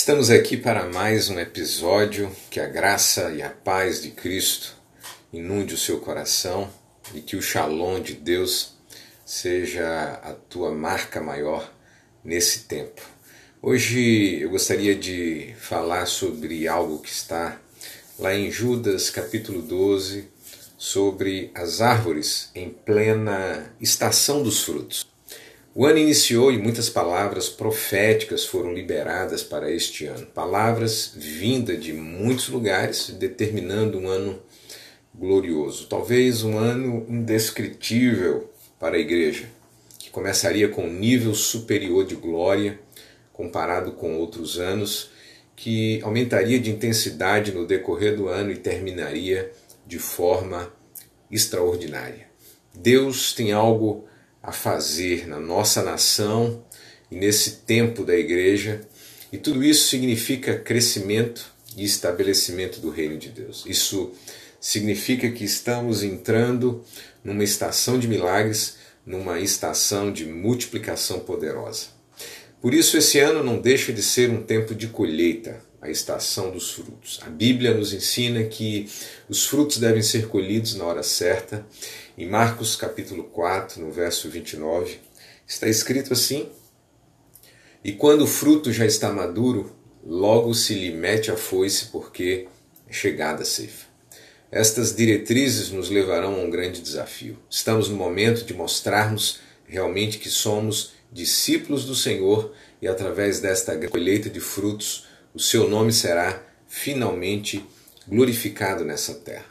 Estamos aqui para mais um episódio. Que a graça e a paz de Cristo inunde o seu coração e que o shalom de Deus seja a tua marca maior nesse tempo. Hoje eu gostaria de falar sobre algo que está lá em Judas capítulo 12, sobre as árvores em plena estação dos frutos. O ano iniciou e muitas palavras proféticas foram liberadas para este ano. Palavras vindas de muitos lugares, determinando um ano glorioso. Talvez um ano indescritível para a igreja, que começaria com um nível superior de glória comparado com outros anos, que aumentaria de intensidade no decorrer do ano e terminaria de forma extraordinária. Deus tem algo a fazer na nossa nação e nesse tempo da igreja, e tudo isso significa crescimento e estabelecimento do reino de Deus. Isso significa que estamos entrando numa estação de milagres, numa estação de multiplicação poderosa. Por isso, esse ano não deixa de ser um tempo de colheita, a estação dos frutos. A Bíblia nos ensina que os frutos devem ser colhidos na hora certa. Em Marcos capítulo 4, no verso 29, está escrito assim: E quando o fruto já está maduro, logo se lhe mete a foice, porque é chegada a ceifa. Estas diretrizes nos levarão a um grande desafio. Estamos no momento de mostrarmos realmente que somos discípulos do Senhor e através desta colheita de frutos o seu nome será finalmente glorificado nessa terra.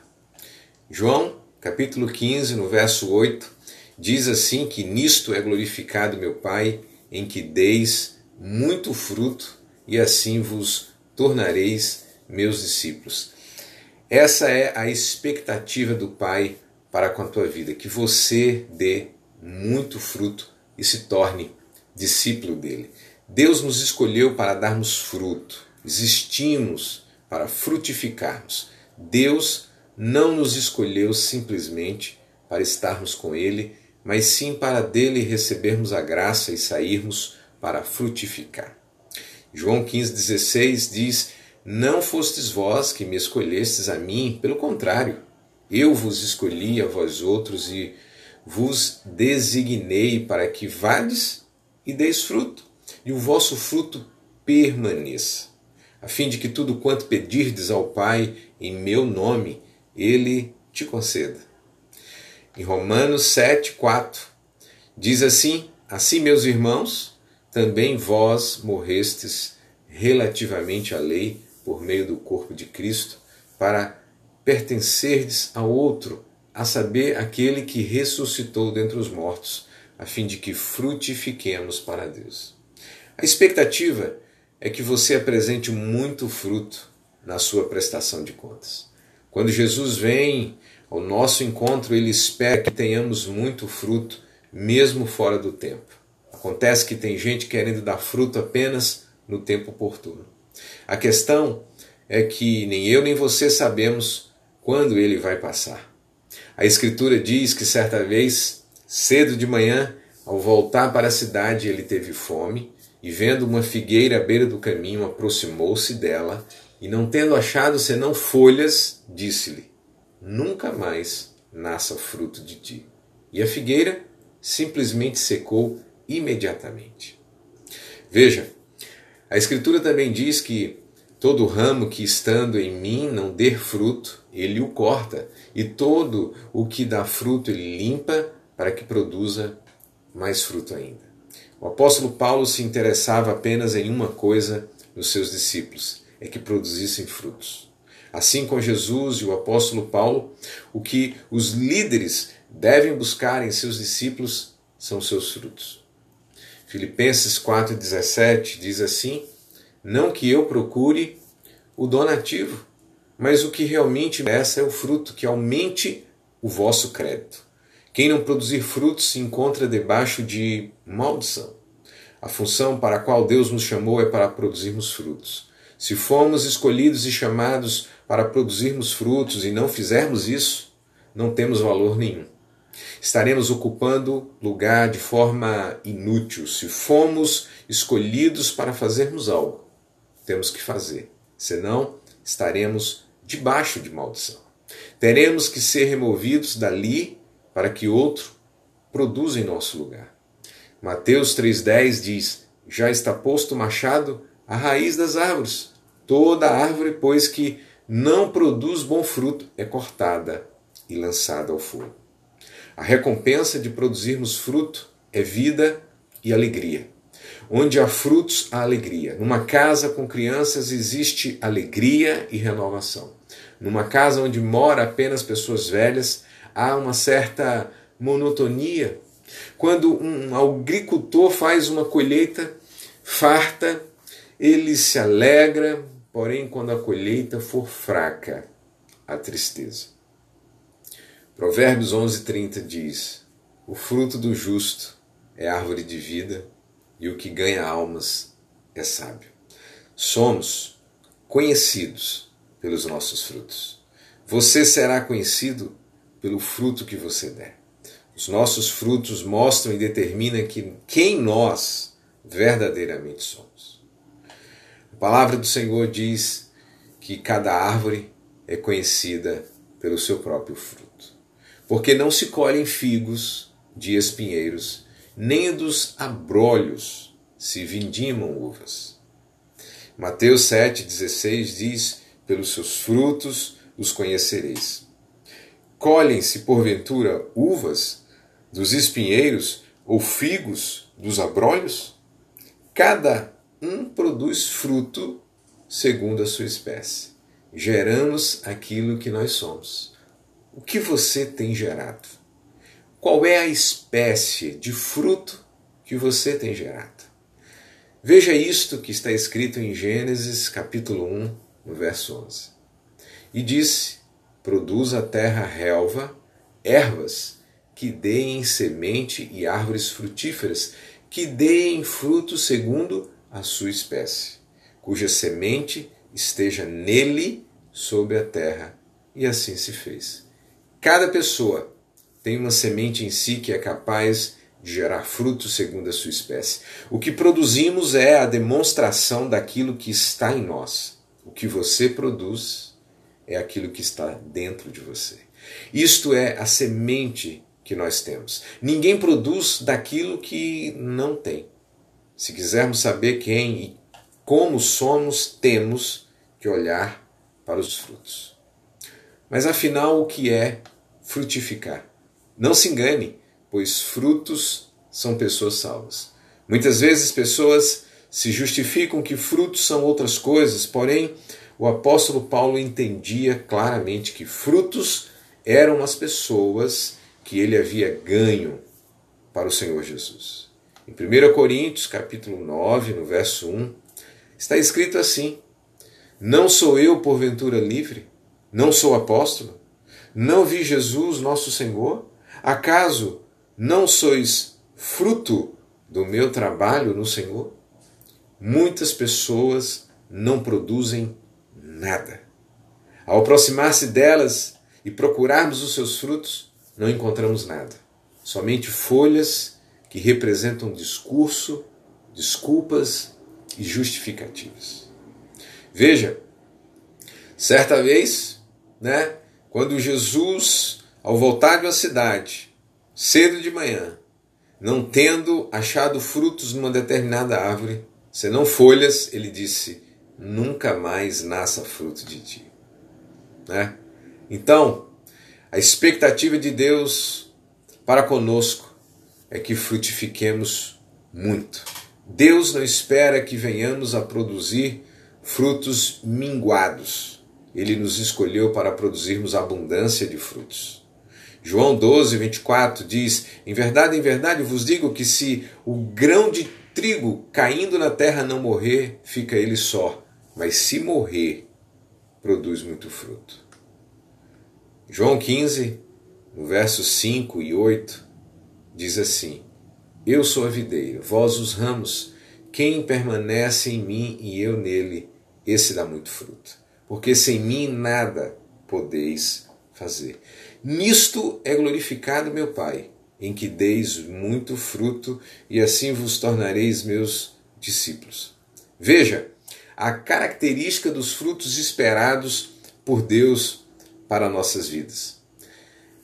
João, capítulo 15, no verso 8, diz assim que nisto é glorificado meu Pai, em que deis muito fruto e assim vos tornareis meus discípulos. Essa é a expectativa do Pai para com a tua vida, que você dê muito fruto e se torne discípulo dele. Deus nos escolheu para darmos fruto existimos para frutificarmos. Deus não nos escolheu simplesmente para estarmos com Ele, mas sim para dele recebermos a graça e sairmos para frutificar. João 15,16 diz: Não fostes vós que me escolhestes a mim, pelo contrário, eu vos escolhi a vós outros e vos designei para que vades e deis fruto, e o vosso fruto permaneça a fim de que tudo quanto pedirdes ao Pai em meu nome, ele te conceda. Em Romanos 7, 4, diz assim: Assim, meus irmãos, também vós morrestes relativamente à lei por meio do corpo de Cristo, para pertencerdes a outro, a saber, aquele que ressuscitou dentre os mortos, a fim de que frutifiquemos para Deus. A expectativa é que você apresente muito fruto na sua prestação de contas. Quando Jesus vem ao nosso encontro, ele espera que tenhamos muito fruto, mesmo fora do tempo. Acontece que tem gente querendo dar fruto apenas no tempo oportuno. A questão é que nem eu nem você sabemos quando ele vai passar. A Escritura diz que certa vez, cedo de manhã, ao voltar para a cidade, ele teve fome e vendo uma figueira à beira do caminho, aproximou-se dela, e não tendo achado senão folhas, disse-lhe: Nunca mais nasça fruto de ti. E a figueira simplesmente secou imediatamente. Veja, a Escritura também diz que todo ramo que estando em mim não der fruto, ele o corta, e todo o que dá fruto ele limpa para que produza mais fruto ainda. O apóstolo Paulo se interessava apenas em uma coisa nos seus discípulos: é que produzissem frutos. Assim com Jesus e o apóstolo Paulo, o que os líderes devem buscar em seus discípulos são seus frutos. Filipenses 4,17 diz assim: Não que eu procure o donativo, mas o que realmente interessa é o fruto, que aumente o vosso crédito. Quem não produzir frutos se encontra debaixo de maldição. A função para a qual Deus nos chamou é para produzirmos frutos. Se formos escolhidos e chamados para produzirmos frutos e não fizermos isso, não temos valor nenhum. Estaremos ocupando lugar de forma inútil se fomos escolhidos para fazermos algo. temos que fazer, senão estaremos debaixo de maldição. Teremos que ser removidos dali para que outro produza em nosso lugar. Mateus 3,10 diz: Já está posto o machado à raiz das árvores. Toda árvore, pois que não produz bom fruto, é cortada e lançada ao fogo. A recompensa de produzirmos fruto é vida e alegria. Onde há frutos, há alegria. Numa casa com crianças existe alegria e renovação. Numa casa onde mora apenas pessoas velhas, há uma certa monotonia. Quando um agricultor faz uma colheita farta, ele se alegra, porém, quando a colheita for fraca, a tristeza. Provérbios 11:30 diz: O fruto do justo é árvore de vida, e o que ganha almas é sábio. Somos conhecidos pelos nossos frutos. Você será conhecido pelo fruto que você der. Os nossos frutos mostram e determinam que, quem nós verdadeiramente somos. A palavra do Senhor diz que cada árvore é conhecida pelo seu próprio fruto. Porque não se colhem figos de espinheiros, nem dos abrolhos se vindimam uvas. Mateus 7,16 diz: Pelos seus frutos os conhecereis. Colhem-se, porventura, uvas dos espinheiros ou figos dos abrolhos? Cada um produz fruto segundo a sua espécie. Geramos aquilo que nós somos. O que você tem gerado? Qual é a espécie de fruto que você tem gerado? Veja isto que está escrito em Gênesis capítulo 1, no verso 11. E disse: Produz a terra relva, ervas que deem semente e árvores frutíferas, que deem fruto segundo a sua espécie, cuja semente esteja nele sobre a terra. E assim se fez. Cada pessoa tem uma semente em si que é capaz de gerar fruto segundo a sua espécie. O que produzimos é a demonstração daquilo que está em nós. O que você produz é aquilo que está dentro de você. Isto é a semente que nós temos. Ninguém produz daquilo que não tem. Se quisermos saber quem e como somos, temos que olhar para os frutos. Mas afinal, o que é frutificar? Não se engane, pois frutos são pessoas salvas. Muitas vezes pessoas se justificam que frutos são outras coisas, porém o apóstolo Paulo entendia claramente que frutos eram as pessoas que ele havia ganho para o Senhor Jesus. Em 1 Coríntios, capítulo 9, no verso 1, está escrito assim: Não sou eu porventura livre? Não sou apóstolo? Não vi Jesus, nosso Senhor? Acaso não sois fruto do meu trabalho no Senhor? Muitas pessoas não produzem nada. Ao aproximar-se delas e procurarmos os seus frutos, não encontramos nada. Somente folhas que representam discurso, desculpas e justificativas. Veja, certa vez, né, quando Jesus, ao voltar de uma cidade, cedo de manhã, não tendo achado frutos numa determinada árvore, senão folhas, ele disse: nunca mais nasça fruto de ti. Né? Então, a expectativa de Deus para conosco é que frutifiquemos muito. Deus não espera que venhamos a produzir frutos minguados. Ele nos escolheu para produzirmos abundância de frutos. João 12, 24 diz: Em verdade, em verdade vos digo que se o grão de trigo caindo na terra não morrer, fica ele só, mas se morrer, produz muito fruto. João 15, no versos 5 e 8, diz assim: Eu sou a videira, vós os ramos, quem permanece em mim e eu nele, esse dá muito fruto. Porque sem mim nada podeis fazer. Nisto é glorificado meu Pai, em que deis muito fruto e assim vos tornareis meus discípulos. Veja, a característica dos frutos esperados por Deus para nossas vidas.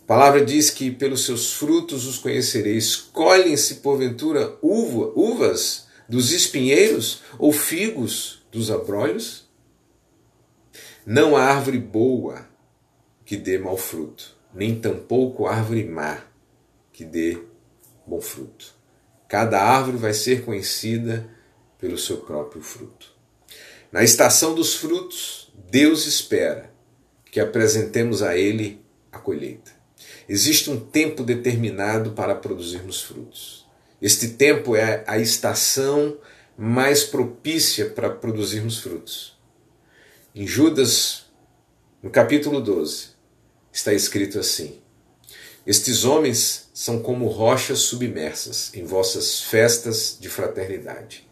A palavra diz que pelos seus frutos os conhecereis. Colhem-se, porventura, uva, uvas dos espinheiros ou figos dos abrolhos? Não há árvore boa que dê mau fruto, nem tampouco árvore má que dê bom fruto. Cada árvore vai ser conhecida pelo seu próprio fruto. Na estação dos frutos, Deus espera que apresentemos a Ele a colheita. Existe um tempo determinado para produzirmos frutos. Este tempo é a estação mais propícia para produzirmos frutos. Em Judas, no capítulo 12, está escrito assim: Estes homens são como rochas submersas em vossas festas de fraternidade,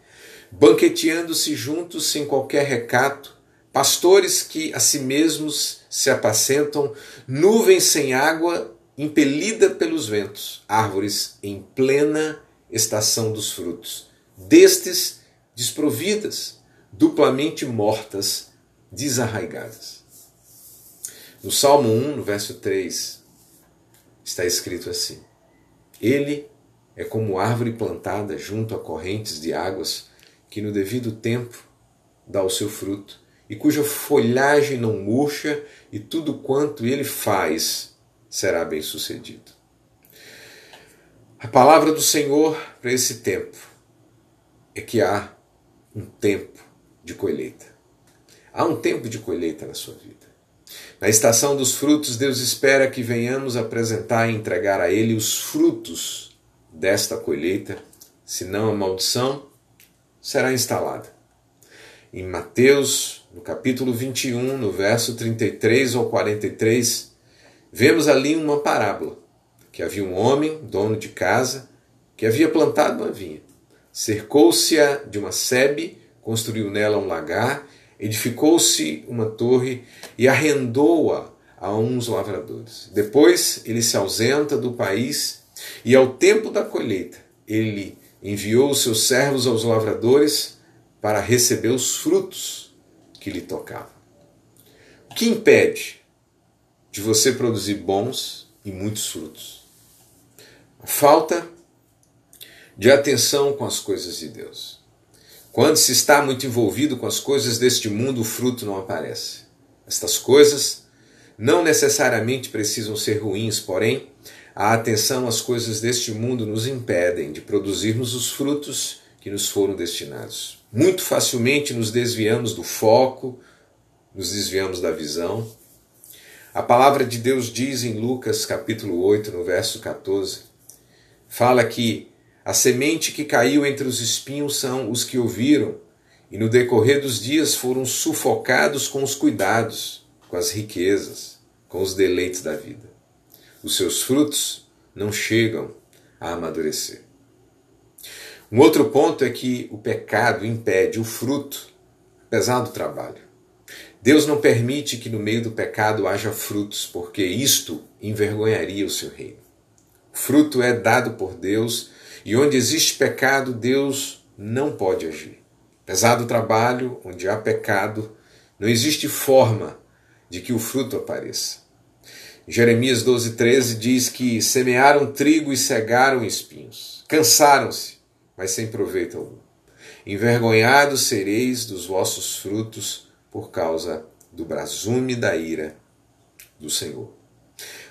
banqueteando-se juntos sem qualquer recato, pastores que a si mesmos se apacentam, nuvens sem água impelida pelos ventos, árvores em plena estação dos frutos, destes desprovidas, duplamente mortas, desarraigadas. No Salmo 1, no verso 3, está escrito assim: Ele é como árvore plantada junto a correntes de águas, que no devido tempo dá o seu fruto, e cuja folhagem não murcha, e tudo quanto ele faz será bem sucedido. A palavra do Senhor para esse tempo é que há um tempo de colheita. Há um tempo de colheita na sua vida. Na estação dos frutos, Deus espera que venhamos apresentar e entregar a Ele os frutos desta colheita, senão a maldição será instalada. Em Mateus, no capítulo 21, no verso 33 ao 43, vemos ali uma parábola, que havia um homem, dono de casa, que havia plantado uma vinha. Cercou-se-a de uma sebe, construiu nela um lagar edificou-se uma torre e arrendou-a a uns lavradores. Depois ele se ausenta do país e, ao tempo da colheita, ele enviou os seus servos aos lavradores para receber os frutos que lhe tocavam. O que impede de você produzir bons e muitos frutos? A falta de atenção com as coisas de Deus. Quando se está muito envolvido com as coisas deste mundo, o fruto não aparece. Estas coisas não necessariamente precisam ser ruins, porém, a atenção às coisas deste mundo nos impedem de produzirmos os frutos que nos foram destinados. Muito facilmente nos desviamos do foco, nos desviamos da visão. A palavra de Deus diz em Lucas capítulo 8, no verso 14, fala que a semente que caiu entre os espinhos são os que ouviram, e no decorrer dos dias foram sufocados com os cuidados, com as riquezas, com os deleites da vida. Os seus frutos não chegam a amadurecer. Um outro ponto é que o pecado impede o fruto, apesar do trabalho. Deus não permite que no meio do pecado haja frutos, porque isto envergonharia o seu reino. O fruto é dado por Deus e onde existe pecado, Deus não pode agir. Apesar do trabalho, onde há pecado, não existe forma de que o fruto apareça. Jeremias 12,13 diz que semearam trigo e cegaram espinhos. Cansaram-se, mas sem proveito algum. Envergonhados sereis dos vossos frutos por causa do brasume da ira do Senhor.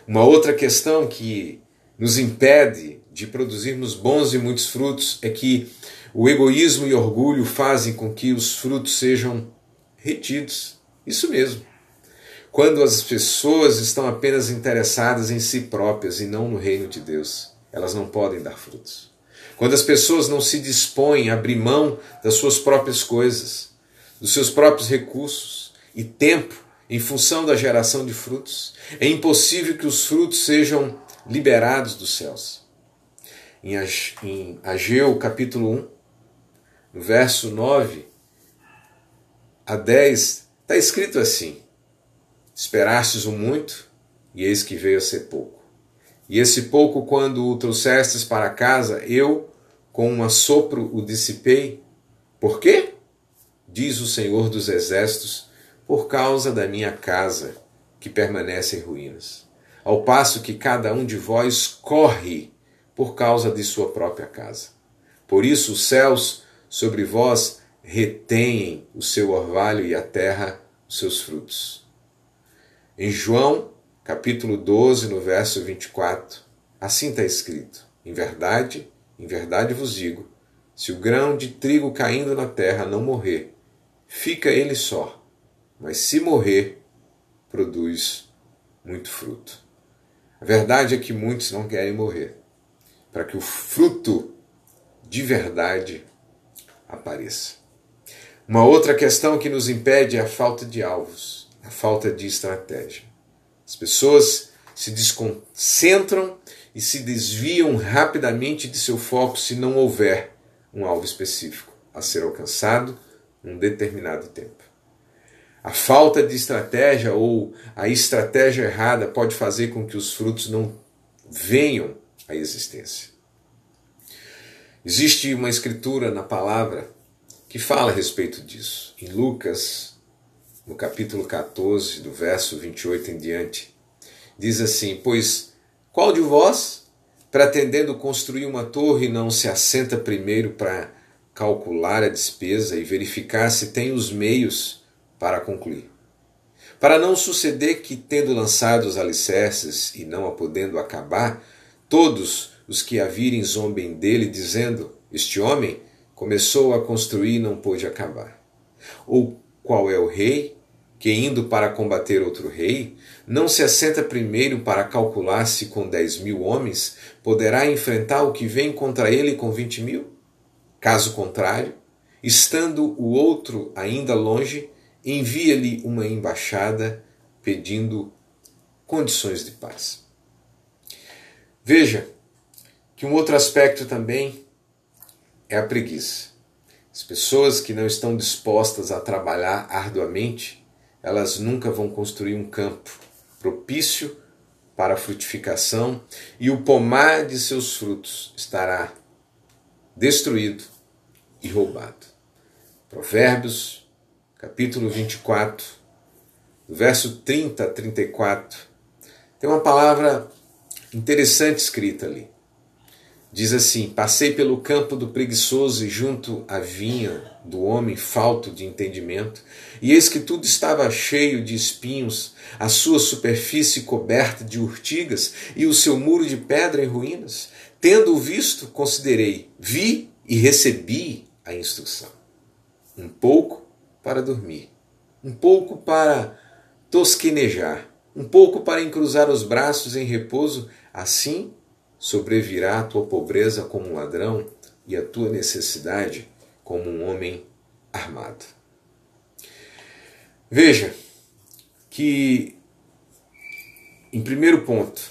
Uma outra questão que nos impede de produzirmos bons e muitos frutos é que o egoísmo e orgulho fazem com que os frutos sejam retidos. Isso mesmo. Quando as pessoas estão apenas interessadas em si próprias e não no reino de Deus, elas não podem dar frutos. Quando as pessoas não se dispõem a abrir mão das suas próprias coisas, dos seus próprios recursos e tempo em função da geração de frutos, é impossível que os frutos sejam liberados dos céus em Ageu capítulo 1, no verso 9 a 10, está escrito assim: Esperastes o muito, e eis que veio a ser pouco. E esse pouco, quando o trouxestes para casa, eu, com um assopro, o dissipei. Por quê? Diz o Senhor dos Exércitos, por causa da minha casa, que permanece em ruínas. Ao passo que cada um de vós corre por causa de sua própria casa. Por isso os céus sobre vós retêm o seu orvalho e a terra os seus frutos. Em João, capítulo 12, no verso 24, assim está escrito: Em verdade, em verdade vos digo, se o grão de trigo caindo na terra não morrer, fica ele só, mas se morrer, produz muito fruto. A verdade é que muitos não querem morrer, para que o fruto de verdade apareça. Uma outra questão que nos impede é a falta de alvos, a falta de estratégia. As pessoas se desconcentram e se desviam rapidamente de seu foco se não houver um alvo específico a ser alcançado num determinado tempo. A falta de estratégia ou a estratégia errada pode fazer com que os frutos não venham à existência. Existe uma escritura na palavra que fala a respeito disso. Em Lucas, no capítulo 14, do verso 28 em diante, diz assim: Pois qual de vós, pretendendo construir uma torre, não se assenta primeiro para calcular a despesa e verificar se tem os meios para concluir? Para não suceder que, tendo lançado os alicerces e não a podendo acabar, todos os que a virem zombem dele, dizendo: Este homem começou a construir e não pôde acabar. Ou qual é o rei que, indo para combater outro rei, não se assenta primeiro para calcular se com dez mil homens poderá enfrentar o que vem contra ele com vinte mil? Caso contrário, estando o outro ainda longe, envia-lhe uma embaixada pedindo condições de paz. Veja que um outro aspecto também é a preguiça. As pessoas que não estão dispostas a trabalhar arduamente, elas nunca vão construir um campo propício para a frutificação e o pomar de seus frutos estará destruído e roubado. Provérbios, capítulo 24, verso 30 a 34, tem uma palavra interessante escrita ali. Diz assim: Passei pelo campo do preguiçoso e junto à vinha do homem falto de entendimento, e eis que tudo estava cheio de espinhos, a sua superfície coberta de urtigas e o seu muro de pedra em ruínas. Tendo visto, considerei, vi e recebi a instrução. Um pouco para dormir, um pouco para tosquenejar, um pouco para encruzar os braços em repouso, assim sobrevirá a tua pobreza como um ladrão e a tua necessidade como um homem armado. Veja que, em primeiro ponto,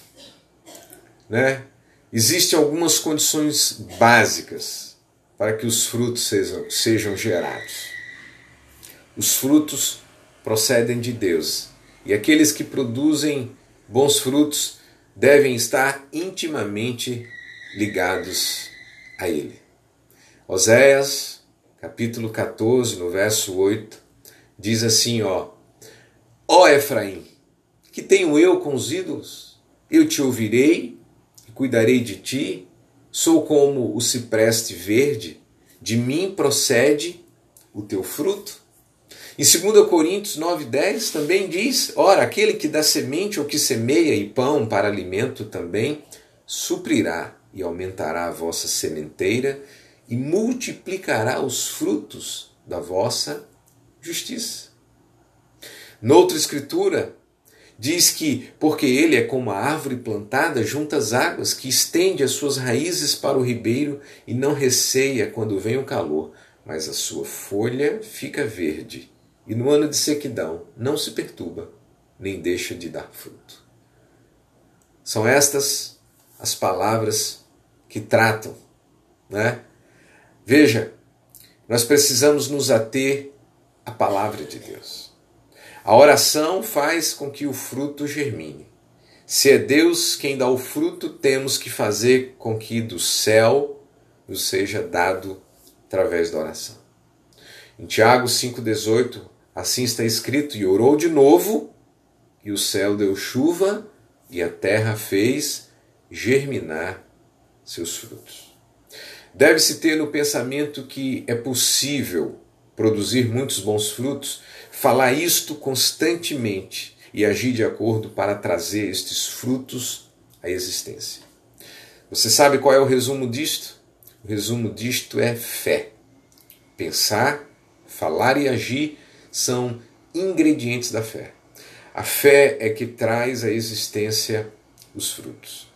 né, existem algumas condições básicas para que os frutos sejam, sejam gerados. Os frutos procedem de Deus e aqueles que produzem bons frutos devem estar intimamente ligados a Ele. Oséias, capítulo 14, no verso 8, diz assim: Ó, ó Efraim, que tenho eu com os ídolos? Eu te ouvirei e cuidarei de ti. Sou como o cipreste verde, de mim procede o teu fruto. Em 2 Coríntios 9,10 também diz: Ora, aquele que dá semente ou que semeia e pão para alimento também suprirá e aumentará a vossa sementeira e multiplicará os frutos da vossa justiça. Noutra escritura, diz que, porque ele é como a árvore plantada junto às águas, que estende as suas raízes para o ribeiro e não receia quando vem o calor, mas a sua folha fica verde e no ano de sequidão não se perturba, nem deixa de dar fruto. São estas as palavras que tratam, né? Veja, nós precisamos nos ater à palavra de Deus. A oração faz com que o fruto germine. Se é Deus quem dá o fruto, temos que fazer com que do céu nos seja dado através da oração. Em Tiago 5,18, assim está escrito: E orou de novo, e o céu deu chuva, e a terra fez germinar seus frutos. Deve-se ter no pensamento que é possível produzir muitos bons frutos, falar isto constantemente e agir de acordo para trazer estes frutos à existência. Você sabe qual é o resumo disto? O resumo disto é fé. Pensar, falar e agir são ingredientes da fé. A fé é que traz à existência os frutos.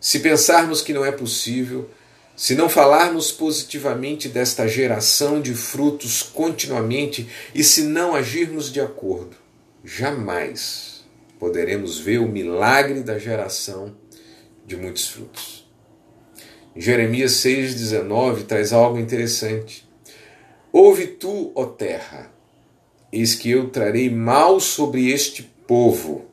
Se pensarmos que não é possível, se não falarmos positivamente desta geração de frutos continuamente e se não agirmos de acordo, jamais poderemos ver o milagre da geração de muitos frutos. Em Jeremias 6,19 traz algo interessante. Ouve tu, ó terra, eis que eu trarei mal sobre este povo,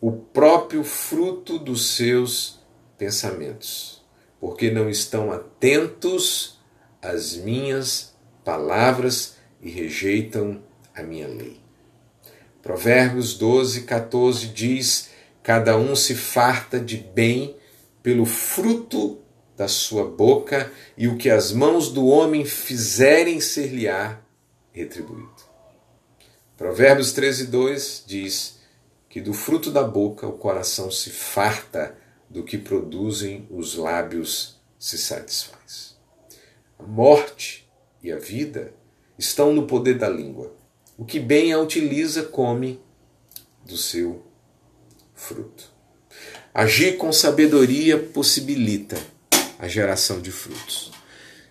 o próprio fruto dos seus pensamentos, porque não estão atentos às minhas palavras e rejeitam a minha lei. Provérbios 12, 14 diz: Cada um se farta de bem pelo fruto da sua boca, e o que as mãos do homem fizerem ser-lhe-á retribuído. Provérbios 13, 2 diz que do fruto da boca o coração se farta, do que produzem os lábios se satisfaz. A morte e a vida estão no poder da língua. O que bem a utiliza, come do seu fruto. Agir com sabedoria possibilita a geração de frutos.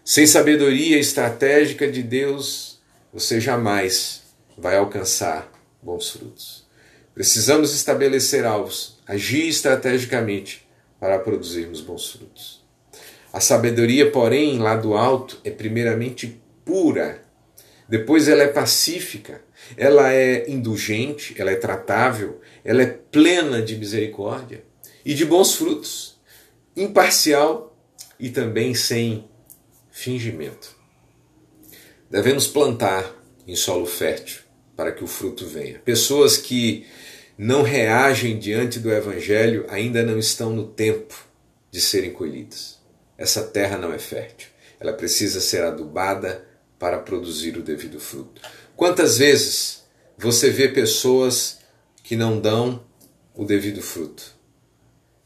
Sem sabedoria estratégica de Deus, você jamais vai alcançar bons frutos. Precisamos estabelecer alvos, agir estrategicamente para produzirmos bons frutos. A sabedoria, porém, lá do alto, é primeiramente pura depois ela é pacífica, ela é indulgente, ela é tratável, ela é plena de misericórdia e de bons frutos, imparcial e também sem fingimento. Devemos plantar em solo fértil para que o fruto venha. Pessoas que não reagem diante do Evangelho ainda não estão no tempo de serem colhidas. Essa terra não é fértil. Ela precisa ser adubada, para produzir o devido fruto. Quantas vezes você vê pessoas que não dão o devido fruto?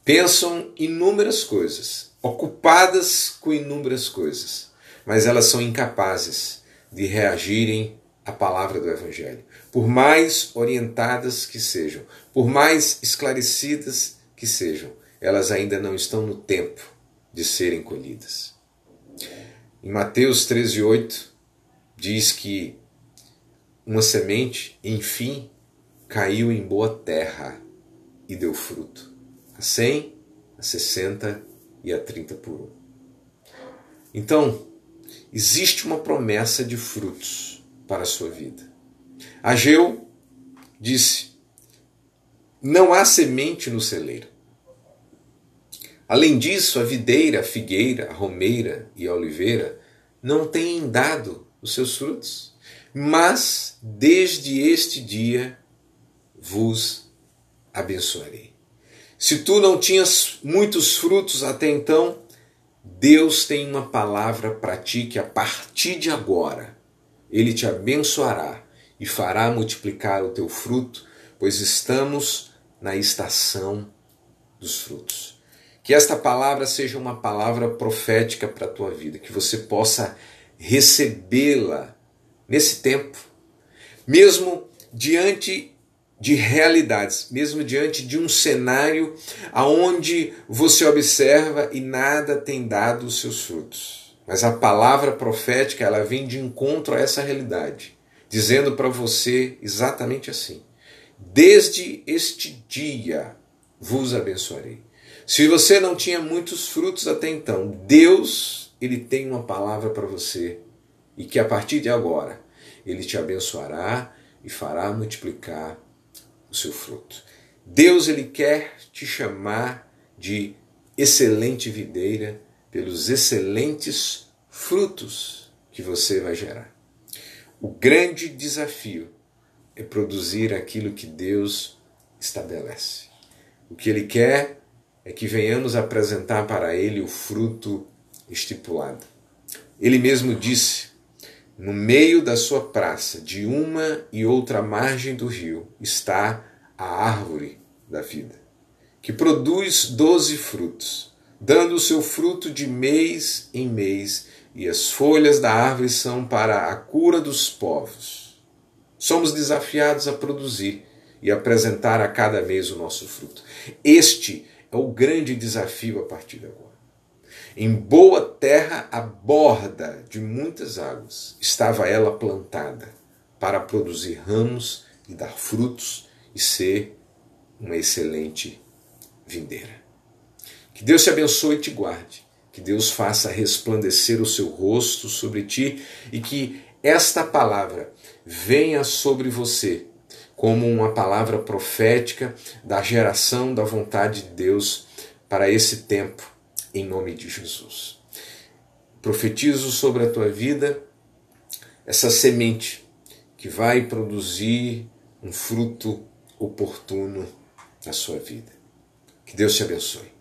Pensam inúmeras coisas, ocupadas com inúmeras coisas, mas elas são incapazes de reagirem à palavra do Evangelho. Por mais orientadas que sejam, por mais esclarecidas que sejam, elas ainda não estão no tempo de serem colhidas. Em Mateus 13, 8, diz que uma semente, enfim, caiu em boa terra e deu fruto, a 100, a 60 e a 30 por um. Então, existe uma promessa de frutos para a sua vida. Ageu disse: Não há semente no celeiro. Além disso, a videira, a figueira, a romeira e a oliveira não têm dado os seus frutos. Mas desde este dia vos abençoarei. Se tu não tinhas muitos frutos até então, Deus tem uma palavra para ti que a partir de agora ele te abençoará e fará multiplicar o teu fruto, pois estamos na estação dos frutos. Que esta palavra seja uma palavra profética para a tua vida, que você possa recebê-la nesse tempo, mesmo diante de realidades, mesmo diante de um cenário aonde você observa e nada tem dado os seus frutos. Mas a palavra profética, ela vem de encontro a essa realidade, dizendo para você exatamente assim: Desde este dia vos abençoarei. Se você não tinha muitos frutos até então, Deus ele tem uma palavra para você e que a partir de agora ele te abençoará e fará multiplicar o seu fruto. Deus ele quer te chamar de excelente videira pelos excelentes frutos que você vai gerar. O grande desafio é produzir aquilo que Deus estabelece. O que Ele quer é que venhamos apresentar para Ele o fruto estipulado. Ele mesmo disse: no meio da sua praça, de uma e outra margem do rio, está a árvore da vida, que produz doze frutos, dando o seu fruto de mês em mês, e as folhas da árvore são para a cura dos povos. Somos desafiados a produzir e apresentar a cada mês o nosso fruto. Este é o grande desafio a partir de agora. Em boa terra, à borda de muitas águas, estava ela plantada para produzir ramos e dar frutos e ser uma excelente vindeira. Que Deus te abençoe e te guarde. Que Deus faça resplandecer o seu rosto sobre ti e que esta palavra venha sobre você como uma palavra profética da geração da vontade de Deus para esse tempo, em nome de Jesus. Profetizo sobre a tua vida essa semente que vai produzir um fruto oportuno na sua vida. Que Deus te abençoe.